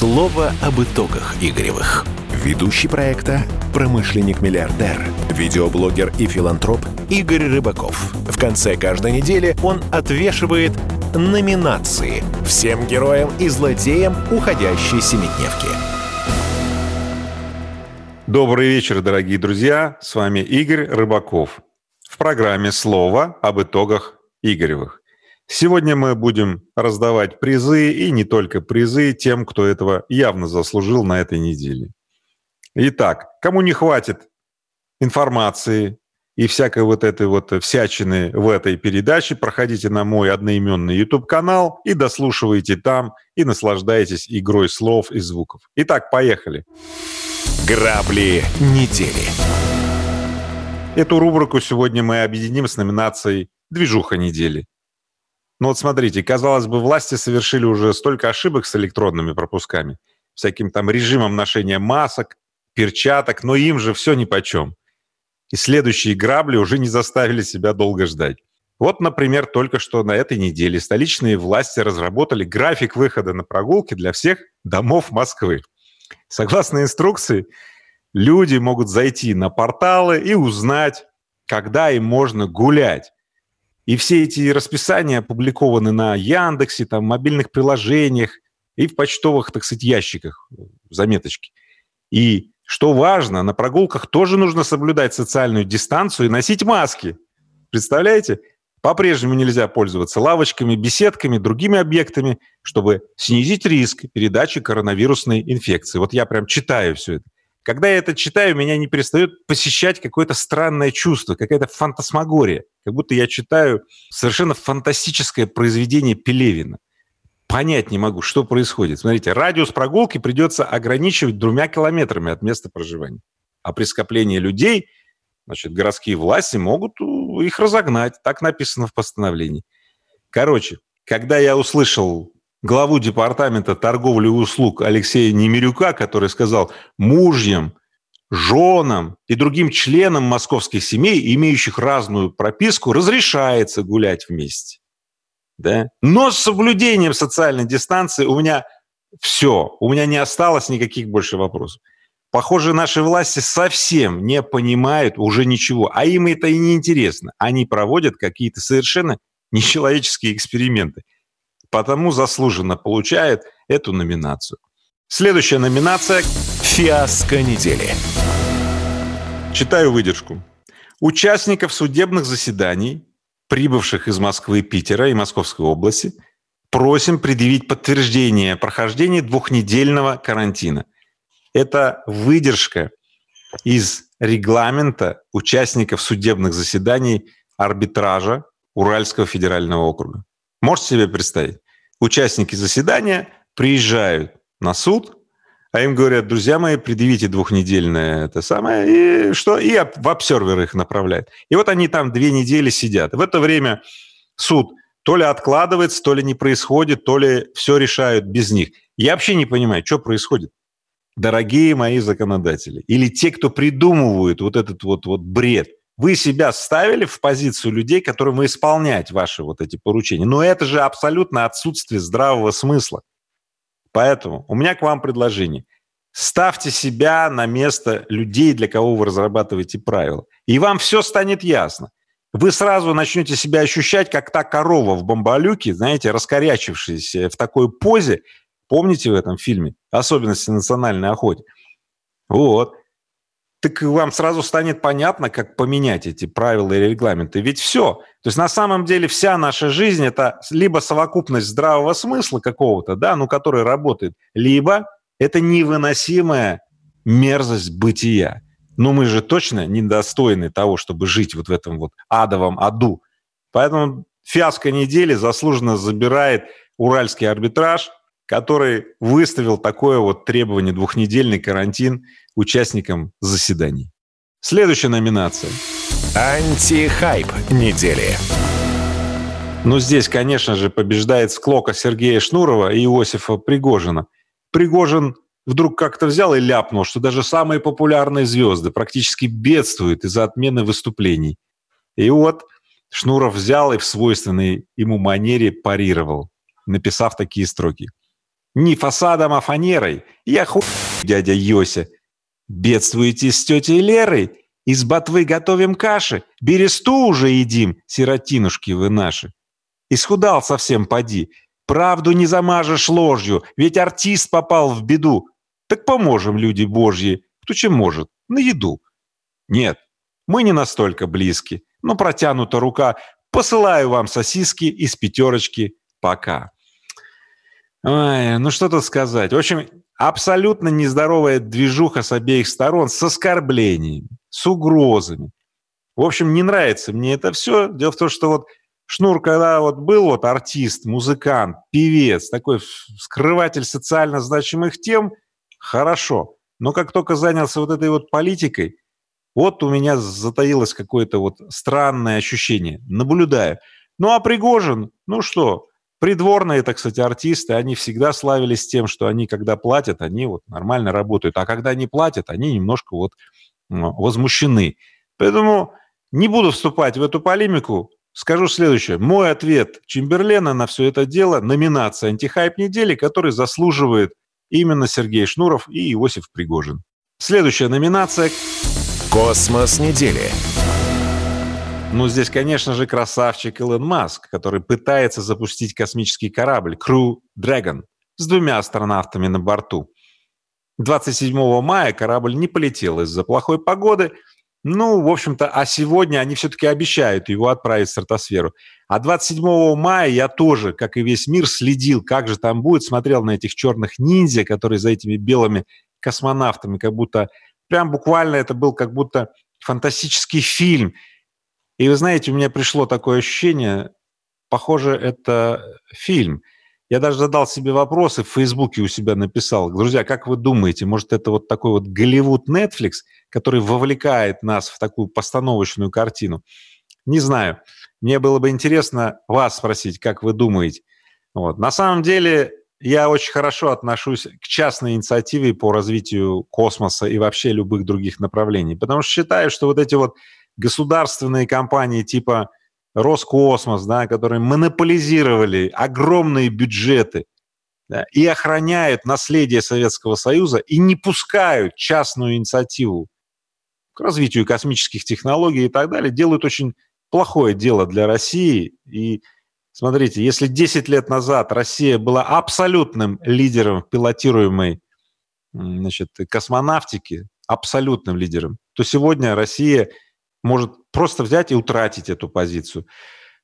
Слово об итогах Игоревых. Ведущий проекта – промышленник-миллиардер, видеоблогер и филантроп Игорь Рыбаков. В конце каждой недели он отвешивает номинации всем героям и злодеям уходящей семидневки. Добрый вечер, дорогие друзья. С вами Игорь Рыбаков. В программе «Слово об итогах Игоревых». Сегодня мы будем раздавать призы, и не только призы, тем, кто этого явно заслужил на этой неделе. Итак, кому не хватит информации и всякой вот этой вот всячины в этой передаче, проходите на мой одноименный YouTube-канал и дослушивайте там, и наслаждайтесь игрой слов и звуков. Итак, поехали. Грабли недели. Эту рубрику сегодня мы объединим с номинацией «Движуха недели». Ну вот смотрите, казалось бы, власти совершили уже столько ошибок с электронными пропусками, всяким там режимом ношения масок, перчаток, но им же все нипочем. И следующие грабли уже не заставили себя долго ждать. Вот, например, только что на этой неделе столичные власти разработали график выхода на прогулки для всех домов Москвы. Согласно инструкции, люди могут зайти на порталы и узнать, когда им можно гулять. И все эти расписания опубликованы на Яндексе, там, мобильных приложениях и в почтовых, так сказать, ящиках, заметочки. И что важно, на прогулках тоже нужно соблюдать социальную дистанцию и носить маски. Представляете? По-прежнему нельзя пользоваться лавочками, беседками, другими объектами, чтобы снизить риск передачи коронавирусной инфекции. Вот я прям читаю все это. Когда я это читаю, меня не перестает посещать какое-то странное чувство, какая-то фантасмагория. Как будто я читаю совершенно фантастическое произведение Пелевина. Понять не могу, что происходит. Смотрите, радиус прогулки придется ограничивать двумя километрами от места проживания. А при скоплении людей, значит, городские власти могут их разогнать. Так написано в постановлении. Короче, когда я услышал главу департамента торговли и услуг Алексея Немирюка, который сказал мужьям, женам и другим членам московских семей, имеющих разную прописку, разрешается гулять вместе. Да? Но с соблюдением социальной дистанции у меня все, у меня не осталось никаких больше вопросов. Похоже, наши власти совсем не понимают уже ничего, а им это и не интересно. Они проводят какие-то совершенно нечеловеческие эксперименты потому заслуженно получает эту номинацию. Следующая номинация – «Фиаско недели». Читаю выдержку. Участников судебных заседаний, прибывших из Москвы, Питера и Московской области, просим предъявить подтверждение прохождения двухнедельного карантина. Это выдержка из регламента участников судебных заседаний арбитража Уральского федерального округа. Можете себе представить? Участники заседания приезжают на суд, а им говорят, друзья мои, предъявите двухнедельное это самое, и что? И в обсервер их направляют. И вот они там две недели сидят. В это время суд то ли откладывается, то ли не происходит, то ли все решают без них. Я вообще не понимаю, что происходит. Дорогие мои законодатели, или те, кто придумывают вот этот вот, вот бред – вы себя ставили в позицию людей, которым исполнять ваши вот эти поручения. Но это же абсолютно отсутствие здравого смысла. Поэтому у меня к вам предложение. Ставьте себя на место людей, для кого вы разрабатываете правила. И вам все станет ясно. Вы сразу начнете себя ощущать, как та корова в бомбалюке, знаете, раскорячившаяся в такой позе. Помните в этом фильме «Особенности национальной охоты»? Вот так вам сразу станет понятно, как поменять эти правила и регламенты. Ведь все. То есть на самом деле вся наша жизнь – это либо совокупность здравого смысла какого-то, да, ну, который работает, либо это невыносимая мерзость бытия. Но мы же точно недостойны того, чтобы жить вот в этом вот адовом аду. Поэтому фиаско недели заслуженно забирает уральский арбитраж, который выставил такое вот требование двухнедельный карантин участникам заседаний. Следующая номинация. Антихайп недели. Ну, здесь, конечно же, побеждает склока Сергея Шнурова и Иосифа Пригожина. Пригожин вдруг как-то взял и ляпнул, что даже самые популярные звезды практически бедствуют из-за отмены выступлений. И вот Шнуров взял и в свойственной ему манере парировал, написав такие строки. Не фасадом, а фанерой. Я хуй, дядя Йося. Бедствуете с тетей Лерой? Из ботвы готовим каши. Бересту уже едим, сиротинушки вы наши. Исхудал совсем поди. Правду не замажешь ложью, ведь артист попал в беду. Так поможем, люди божьи, кто чем может, на еду. Нет, мы не настолько близки, но протянута рука. Посылаю вам сосиски из пятерочки. Пока. Ой, ну что тут сказать. В общем, абсолютно нездоровая движуха с обеих сторон, с оскорблениями, с угрозами. В общем, не нравится мне это все. Дело в том, что вот Шнур, когда вот был вот артист, музыкант, певец, такой скрыватель социально значимых тем, хорошо. Но как только занялся вот этой вот политикой, вот у меня затаилось какое-то вот странное ощущение. Наблюдаю. Ну а Пригожин, ну что, Придворные, так сказать, артисты, они всегда славились тем, что они, когда платят, они вот нормально работают, а когда не платят, они немножко вот возмущены. Поэтому не буду вступать в эту полемику, скажу следующее. Мой ответ Чемберлена на все это дело – номинация «Антихайп недели», который заслуживает именно Сергей Шнуров и Иосиф Пригожин. Следующая номинация – «Космос недели». Ну, здесь, конечно же, красавчик Илон Маск, который пытается запустить космический корабль Crew Dragon с двумя астронавтами на борту. 27 мая корабль не полетел из-за плохой погоды. Ну, в общем-то, а сегодня они все-таки обещают его отправить в стратосферу. А 27 мая я тоже, как и весь мир, следил, как же там будет, смотрел на этих черных ниндзя, которые за этими белыми космонавтами, как будто, прям буквально это был как будто фантастический фильм – и вы знаете, у меня пришло такое ощущение, похоже, это фильм. Я даже задал себе вопросы, в Фейсбуке у себя написал. Друзья, как вы думаете, может, это вот такой вот Голливуд Netflix, который вовлекает нас в такую постановочную картину? Не знаю. Мне было бы интересно вас спросить, как вы думаете. Вот. На самом деле, я очень хорошо отношусь к частной инициативе по развитию космоса и вообще любых других направлений, потому что считаю, что вот эти вот государственные компании типа Роскосмос, да, которые монополизировали огромные бюджеты да, и охраняют наследие Советского Союза и не пускают частную инициативу к развитию космических технологий и так далее, делают очень плохое дело для России. И смотрите, если 10 лет назад Россия была абсолютным лидером пилотируемой значит, космонавтики, абсолютным лидером, то сегодня Россия может просто взять и утратить эту позицию.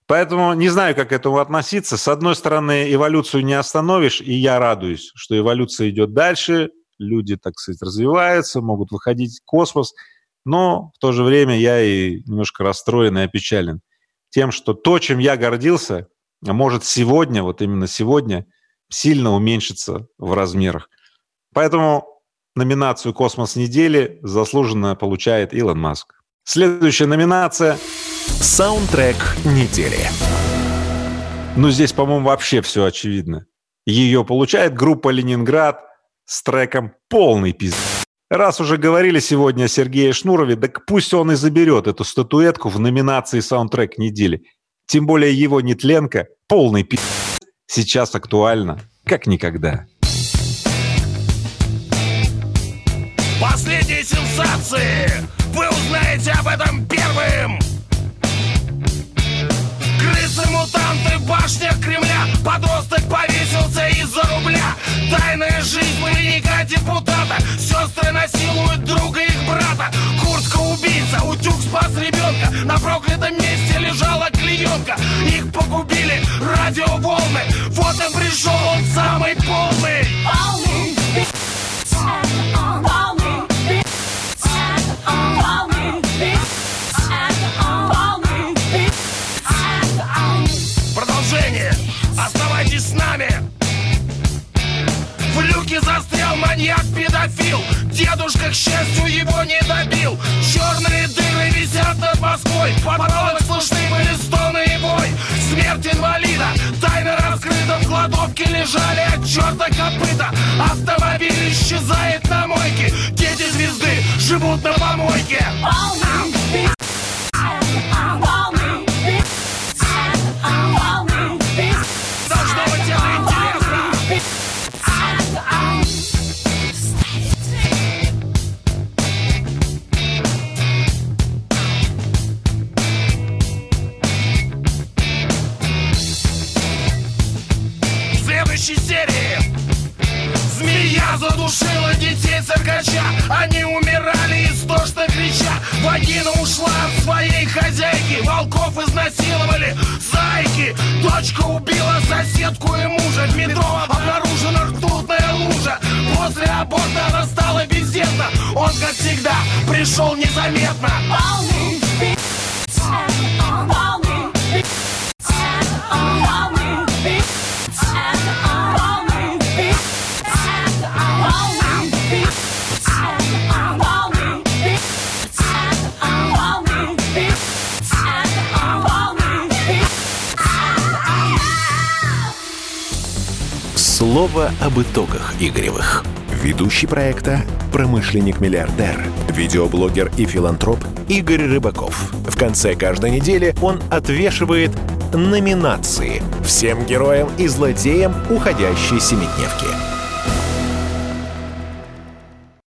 Поэтому не знаю, как к этому относиться. С одной стороны, эволюцию не остановишь, и я радуюсь, что эволюция идет дальше, люди, так сказать, развиваются, могут выходить в космос, но в то же время я и немножко расстроен и опечален тем, что то, чем я гордился, может сегодня, вот именно сегодня, сильно уменьшиться в размерах. Поэтому номинацию «Космос недели» заслуженно получает Илон Маск. Следующая номинация – саундтрек недели. Ну, здесь, по-моему, вообще все очевидно. Ее получает группа «Ленинград» с треком «Полный пиздец». Раз уже говорили сегодня о Сергее Шнурове, так пусть он и заберет эту статуэтку в номинации «Саундтрек недели». Тем более его нетленка «Полный пиздец» сейчас актуально, как никогда. Последние сенсации! Вы узнаете об этом первым! Крысы-мутанты в башнях Кремля. Подросток повесился из-за рубля. Тайная жизнь маньяка депутата. Сестры насилуют друга их брата. Куртка убийца, утюг спас ребенка. На проклятом месте лежала клеенка. Их погубили радиоволны. Вот и пришел он самый маньяк-педофил Дедушка, к счастью, его не добил. Черные дыры висят над Москвой. Подвалах слышны были стоны и бой. Смерть инвалида. Тайна раскрыта. В кладовке лежали от черта копыта. Автомобиль исчезает на мойке. Дети звезды живут на помойке. Должно задушила детей циркача. Они умирали истошно крича. Вагина ушла от своей хозяйки. Волков изнасиловали. Зайки. Дочка убила соседку и мужа. В метро обнаружена ртутная лужа. После аборта она стала бездетна. Он, как всегда, пришел незаметно Слово об итогах Игоревых. Ведущий проекта «Промышленник-миллиардер», видеоблогер и филантроп Игорь Рыбаков. В конце каждой недели он отвешивает номинации всем героям и злодеям уходящей семидневки.